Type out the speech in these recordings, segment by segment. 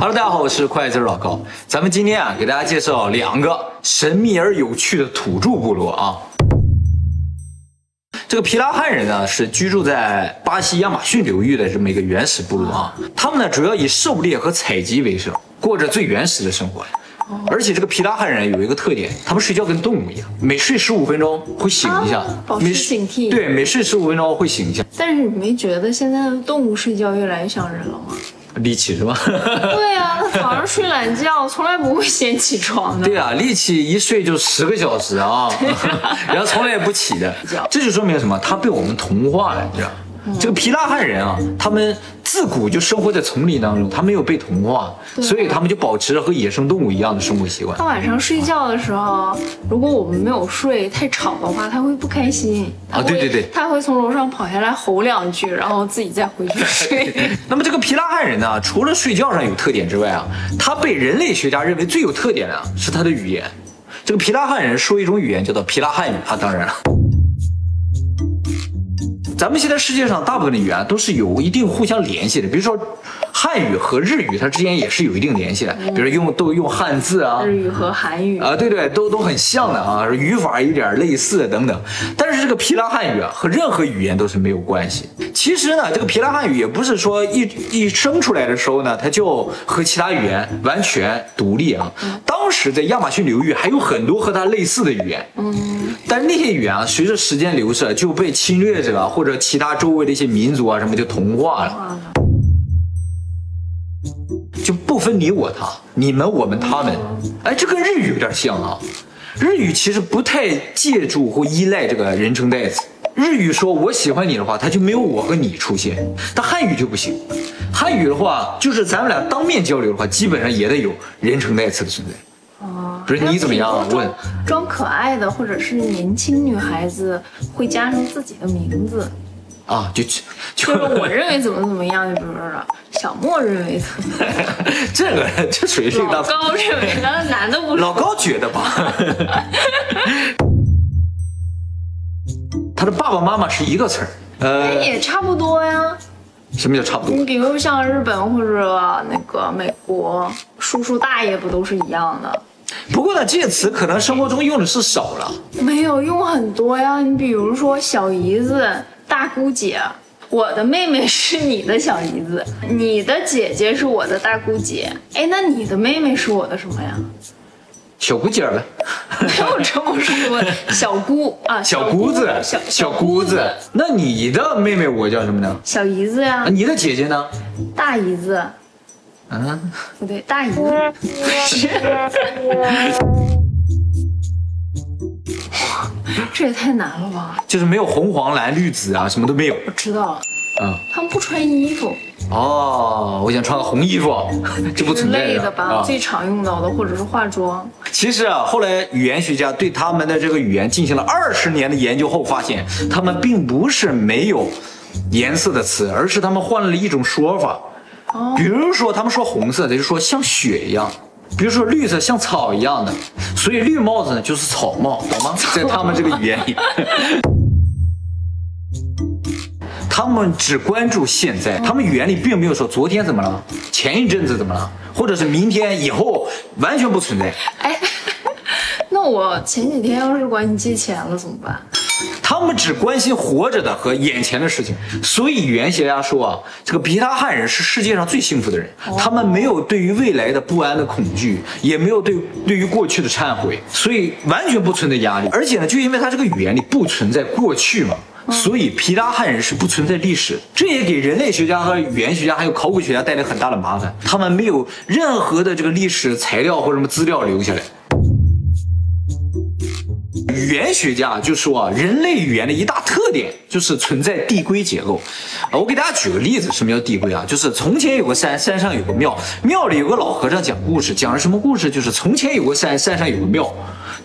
Hello，大家好，我是快字老高。咱们今天啊，给大家介绍两个神秘而有趣的土著部落啊。这个皮拉汉人呢，是居住在巴西亚马逊流域的这么一个原始部落啊。他们呢，主要以狩猎和采集为生，过着最原始的生活。而且这个皮拉汉人有一个特点，他们睡觉跟动物一样，每睡十五分钟会醒一下，保持警惕。对，每睡十五分钟会醒一下。但是你没觉得现在的动物睡觉越来越像人了吗？力气是吧？对呀，他早上睡懒觉，从来不会先起床的。对啊，力气一睡就十个小时啊，然后从来也不起的，这就说明什么？他被我们同化了，你知道。这个皮拉汉人啊，他们自古就生活在丛林当中，他没有被同化，所以他们就保持着和野生动物一样的生活习惯。他晚上睡觉的时候，如果我们没有睡太吵的话，他会不开心啊。对对对，他会从楼上跑下来吼两句，然后自己再回去睡。那么这个皮拉汉人呢，除了睡觉上有特点之外啊，他被人类学家认为最有特点的是他的语言。这个皮拉汉人说一种语言叫做皮拉汉语啊，当然了。咱们现在世界上大部分的语言都是有一定互相联系的，比如说汉语和日语，它之间也是有一定联系的，比如用都用汉字啊，日语和韩语。啊，对对，都都很像的啊，语法有点类似等等。但是这个皮拉汉语啊，和任何语言都是没有关系。其实呢，这个皮拉汉语也不是说一一生出来的时候呢，它就和其他语言完全独立啊。当时在亚马逊流域还有很多和它类似的语言，嗯，但是那些语言啊，随着时间流逝就被侵略者或者其他周围的一些民族啊什么就同化了，就不分你我他，你们我们他们，哎，这跟日语有点像啊。日语其实不太借助或依赖这个人称代词。日语说我喜欢你的话，它就没有我和你出现。但汉语就不行，汉语的话，就是咱们俩当面交流的话，基本上也得有人称代词的存在。哦，不是你怎么样？问装可爱的或者是年轻女孩子会加上自己的名字啊，就就是我认为怎么怎么样，就比如说小莫认为的，这个这属于是老高认为，的 男的不老高觉得吧？他的爸爸妈妈是一个词儿，呃，也差不多呀。什么叫差不多？你比如像日本或者那个美国，叔叔大爷不都是一样的？不过呢，这些词可能生活中用的是少了。没有用很多呀，你比如说小姨子、大姑姐，我的妹妹是你的小姨子，你的姐姐是我的大姑姐。哎，那你的妹妹是我的什么呀？小姑姐呗，没有这么说，小姑啊，小姑子，小小姑子。那你的妹妹我叫什么呢？小姨子呀。你的姐姐呢？大姨子。啊，不对，大姨。是。这也太难了吧？就是没有红黄蓝绿紫啊，什么都没有。我知道了。嗯，他们不穿衣服。哦，我想穿个红衣服，这不存在的吧？最常用到的，或者是化妆。其实啊，后来语言学家对他们的这个语言进行了二十年的研究后，发现他们并不是没有颜色的词，而是他们换了一种说法。哦，比如说他们说红色，他就说像雪一样；比如说绿色像草一样的，所以绿帽子呢就是草帽，懂吗？在他们这个语言里。他们只关注现在，他们语言里并没有说昨天怎么了，前一阵子怎么了，或者是明天以后完全不存在。哎，那我前几天要是管你借钱了怎么办？他们只关心活着的和眼前的事情，所以语言学家说啊，这个皮拉汉人是世界上最幸福的人，他们没有对于未来的不安的恐惧，也没有对对于过去的忏悔，所以完全不存在压力。而且呢，就因为他这个语言里不存在过去嘛。所以皮拉汉人是不存在历史，这也给人类学家和语言学家还有考古学家带来很大的麻烦。他们没有任何的这个历史材料或什么资料留下来。语言学家就说啊，人类语言的一大特点就是存在递归结构。啊，我给大家举个例子，什么叫递归啊？就是从前有个山，山上有个庙，庙里有个老和尚讲故事，讲了什么故事？就是从前有个山，山上有个庙。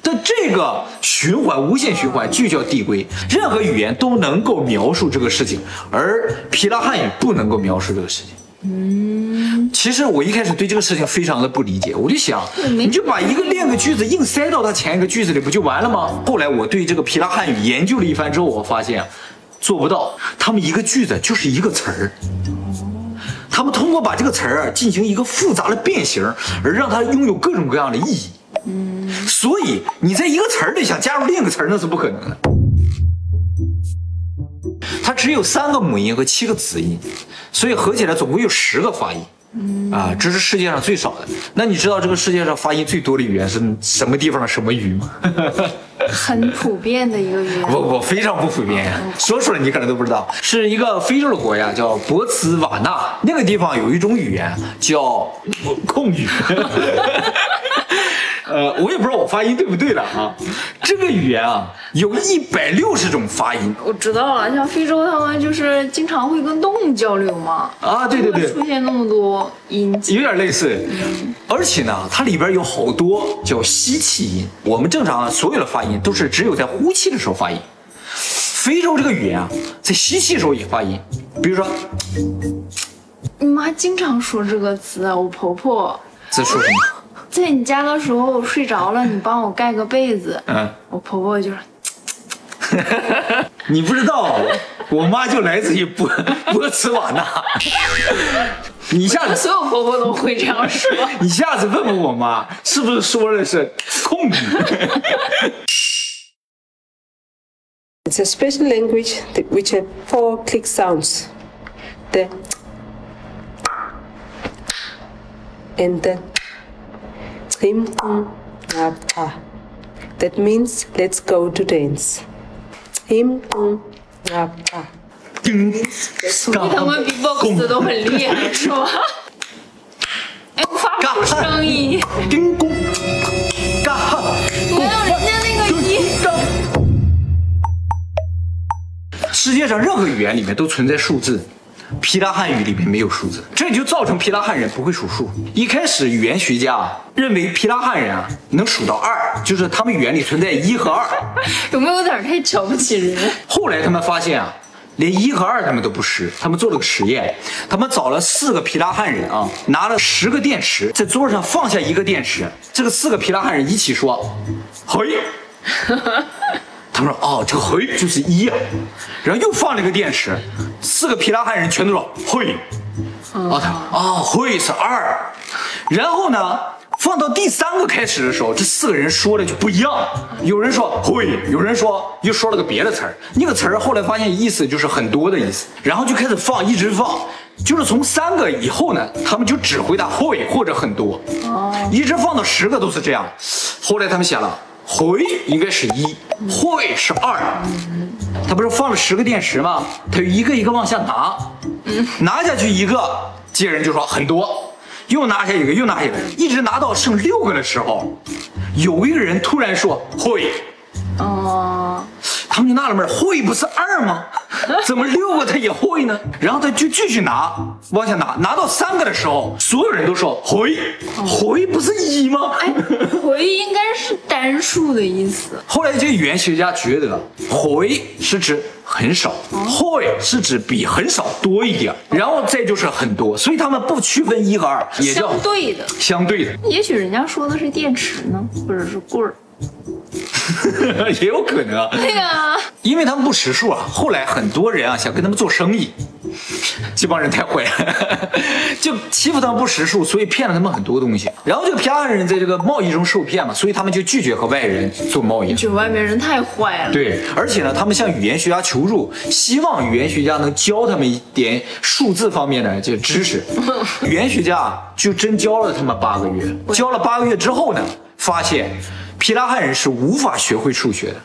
的这个循环，无限循环就叫递归。任何语言都能够描述这个事情，而皮拉汉语不能够描述这个事情。嗯，其实我一开始对这个事情非常的不理解，我就想，你就把一个练个句子硬塞到它前一个句子里，不就完了吗？后来我对这个皮拉汉语研究了一番之后，我发现做不到，他们一个句子就是一个词儿。他们通过把这个词儿啊进行一个复杂的变形，而让它拥有各种各样的意义。嗯，所以你在一个词儿里想加入另一个词儿，那是不可能的。它只有三个母音和七个子音，所以合起来总共有十个发音。啊，这是世界上最少的。那你知道这个世界上发音最多的语言是什么地方的什么语吗？很普遍的一个语言。不不，非常不普遍呀。说出来你可能都不知道，是一个非洲的国家叫博茨瓦纳，那个地方有一种语言叫控语。呃，我也不知道我发音对不对了啊。这个语言啊，有一百六十种发音。我知道了，像非洲他们就是经常会跟动物交流嘛。啊，对对对，出现那么多音，有点类似。而且呢，它里边有好多叫吸气音。我们正常所有的发音都是只有在呼气的时候发音。非洲这个语言啊，在吸气的时候也发音。比如说，你妈经常说这个词，我婆婆在说什么？在你家的时候，我睡着了，你帮我盖个被子。嗯，我婆婆就说，你不知道，我妈就来自于波波茨瓦纳。你下次所有婆婆都会这样说。你下次问问我妈，是不是说的是控语？It's a special language which have four click sounds. The and the. Him That means let's go to dance. Him 他们比 box 都很厉害，是吧？哎，我发不出声音。叮咚，嘎哈，没有人家那个音。世界上任何语言里面都存在数字。皮拉汉语里面没有数字，这就造成皮拉汉人不会数数。一开始语言学家认为皮拉汉人啊能数到二，就是他们语言里存在一和二。有没有点太瞧不起人？后来他们发现啊，连一和二他们都不识。他们做了个实验，他们找了四个皮拉汉人啊，拿了十个电池，在桌上放下一个电池，这个四个皮拉汉人一起说，嘿。他们说：“哦，这个嘿就是一啊，然后又放了一个电池，四个皮拉汉人全都说嘿，啊他啊嘿是二，然后呢，放到第三个开始的时候，这四个人说的就不一样，有人说会，有人说又说了个别的词儿，那个词儿后来发现意思就是很多的意思，然后就开始放，一直放，就是从三个以后呢，他们就只回答会或者很多，一直放到十个都是这样，后来他们写了。”回应该是一，会是二，他不是放了十个电池吗？他就一个一个往下拿，拿下去一个，接人就说很多，又拿下一个，又拿下一个，一直拿到剩六个的时候，有一个人突然说会，哦。他们就纳了闷，会不是二吗？怎么六个他也会呢？然后他就继续拿，往下拿，拿到三个的时候，所有人都说回，回不是一吗？哎，回应该是单数的意思。后来这个语言学家觉得，回是指很少，会是指比很少多一点，然后再就是很多，所以他们不区分一和二，也叫相对的，相对的。也许人家说的是电池呢，或者是棍儿。也有可能，对呀，因为他们不识数啊。后来很多人啊想跟他们做生意，这帮人太坏了，就欺负他们不识数，所以骗了他们很多东西。然后这个皮拉人在这个贸易中受骗嘛，所以他们就拒绝和外人做贸易。就外面人太坏了。对，而且呢，他们向语言学家求助，希望语言学家能教他们一点数字方面的这个知识。语言学家就真教了他们八个月，教了八个月之后呢，发现。皮拉汉人是无法学会数学的，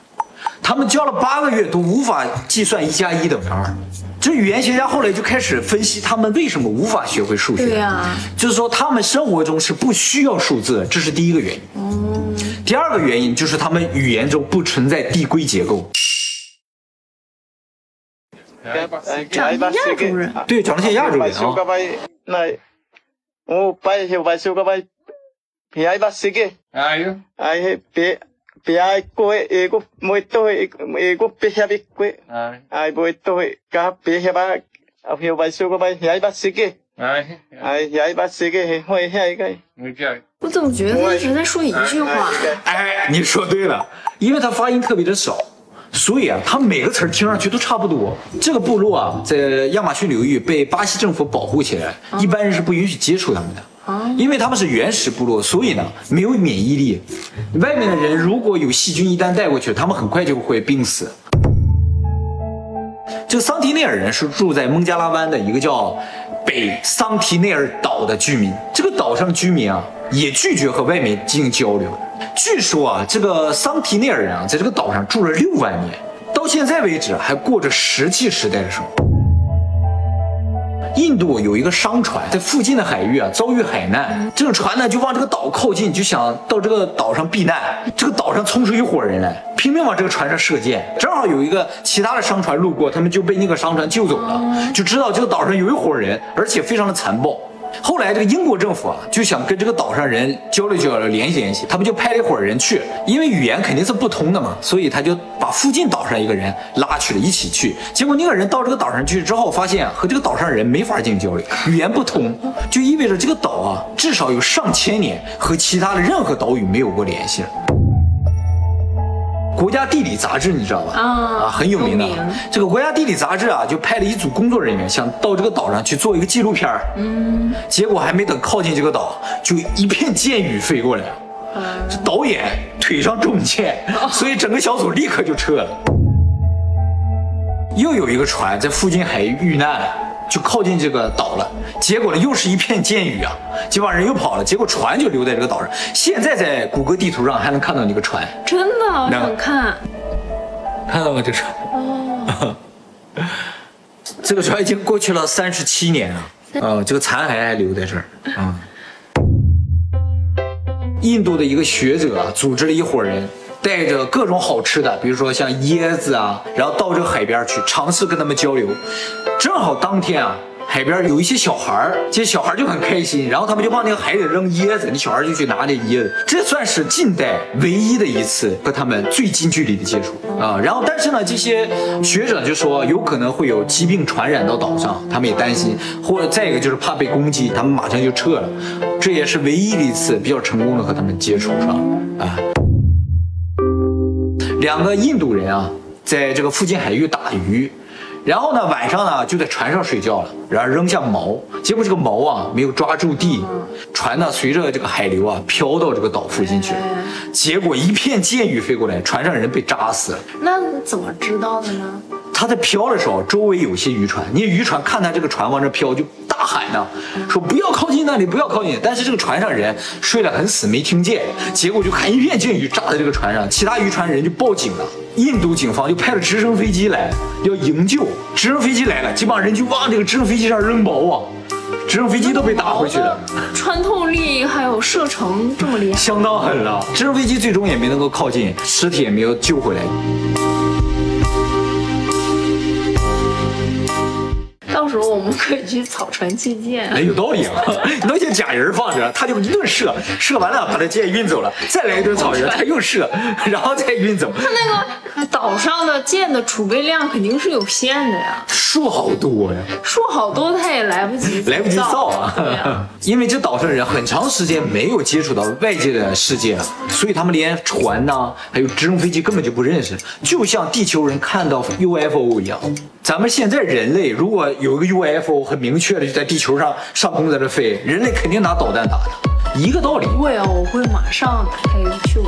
他们教了八个月都无法计算一加一等于二。这语言学家后来就开始分析他们为什么无法学会数学。对呀，就是说他们生活中是不需要数字，这是第一个原因。嗯。第二个原因就是他们语言中不存在递归结构。长得亚洲人。对，长得像亚洲人啊。哎，呀，一把谁给会下一个？我怎么觉得他一直在说一句话？哎，你说对了，因为他发音特别的少，所以啊，他每个词儿听上去都差不多。这个部落啊，在亚马逊流域被巴西政府保护起来，一般人是不允许接触他们的。因为他们是原始部落，所以呢没有免疫力。外面的人如果有细菌一旦带过去，他们很快就会病死。这个桑提内尔人是住在孟加拉湾的一个叫北桑提内尔岛的居民。这个岛上居民啊，也拒绝和外面进行交流。据说啊，这个桑提内尔人啊，在这个岛上住了六万年，到现在为止还过着石器时代的生活。印度有一个商船在附近的海域啊遭遇海难，这个船呢就往这个岛靠近，就想到这个岛上避难。这个岛上冲出一伙人来，拼命往这个船上射箭。正好有一个其他的商船路过，他们就被那个商船救走了，就知道这个岛上有一伙人，而且非常的残暴。后来，这个英国政府啊，就想跟这个岛上人交流交流、联系联系，他们就派了一伙人去，因为语言肯定是不通的嘛，所以他就把附近岛上一个人拉去了，一起去。结果那个人到这个岛上去之后，发现和这个岛上人没法进行交流，语言不通，就意味着这个岛啊，至少有上千年和其他的任何岛屿没有过联系了。国家地理杂志你知道吧？啊，很有名的。这个国家地理杂志啊，就派了一组工作人员，想到这个岛上去做一个纪录片儿。嗯，结果还没等靠近这个岛，就一片箭雨飞过来了。这导演腿上中箭，所以整个小组立刻就撤了。又有一个船在附近海域遇难。就靠近这个岛了，结果呢又是一片箭雨啊，这帮人又跑了，结果船就留在这个岛上。现在在谷歌地图上还能看到那个船，真的想看，看到吗？这船哦，这个船已经过去了三十七年了，啊，这个残骸还留在这儿啊。印度的一个学者组织了一伙人。带着各种好吃的，比如说像椰子啊，然后到这个海边去尝试跟他们交流。正好当天啊，海边有一些小孩儿，这些小孩就很开心，然后他们就往那个海里扔椰子，那小孩就去拿那椰子。这算是近代唯一的一次和他们最近距离的接触啊。然后，但是呢，这些学者就说有可能会有疾病传染到岛上，他们也担心，或者再一个就是怕被攻击，他们马上就撤了。这也是唯一的一次比较成功的和他们接触上啊。两个印度人啊，在这个附近海域打鱼，然后呢，晚上呢就在船上睡觉了，然后扔下锚，结果这个锚啊没有抓住地，船呢随着这个海流啊飘到这个岛附近去了，结果一片箭雨飞过来，船上人被扎死了。那怎么知道的呢？他在飘的时候，周围有些渔船，你渔船看他这个船往这飘，就大喊呢，说不要靠近那里，不要靠近。但是这个船上人睡得很死，没听见。结果就看一片鲸鱼炸在这个船上，其他渔船人就报警了。印度警方就派了直升飞机来要营救。直升飞机来了，这帮人就往这个直升飞机上扔锚啊，直升飞机都被打回去了。穿透力还有射程这么厉害，相当狠了。直升飞机最终也没能够靠近，尸体也没有救回来。时候我们可以去草船借箭。哎，有道理啊！弄些假人放着，他就一顿射，射完了把他箭运走了，再来一顿草人，他又射，然后再运走。他那个岛上的箭的储备量肯定是有限的呀，树好多呀，树好多他也来不及，来不及造啊。因为这岛上人很长时间没有接触到外界的世界了，所以他们连船呐，还有直升飞机根本就不认识，就像地球人看到 UFO 一样。咱们现在人类如果有一个 UFO 很明确的就在地球上上空在这飞，人类肯定拿导弹打的，一个道理。会啊，我会马上打开游戏。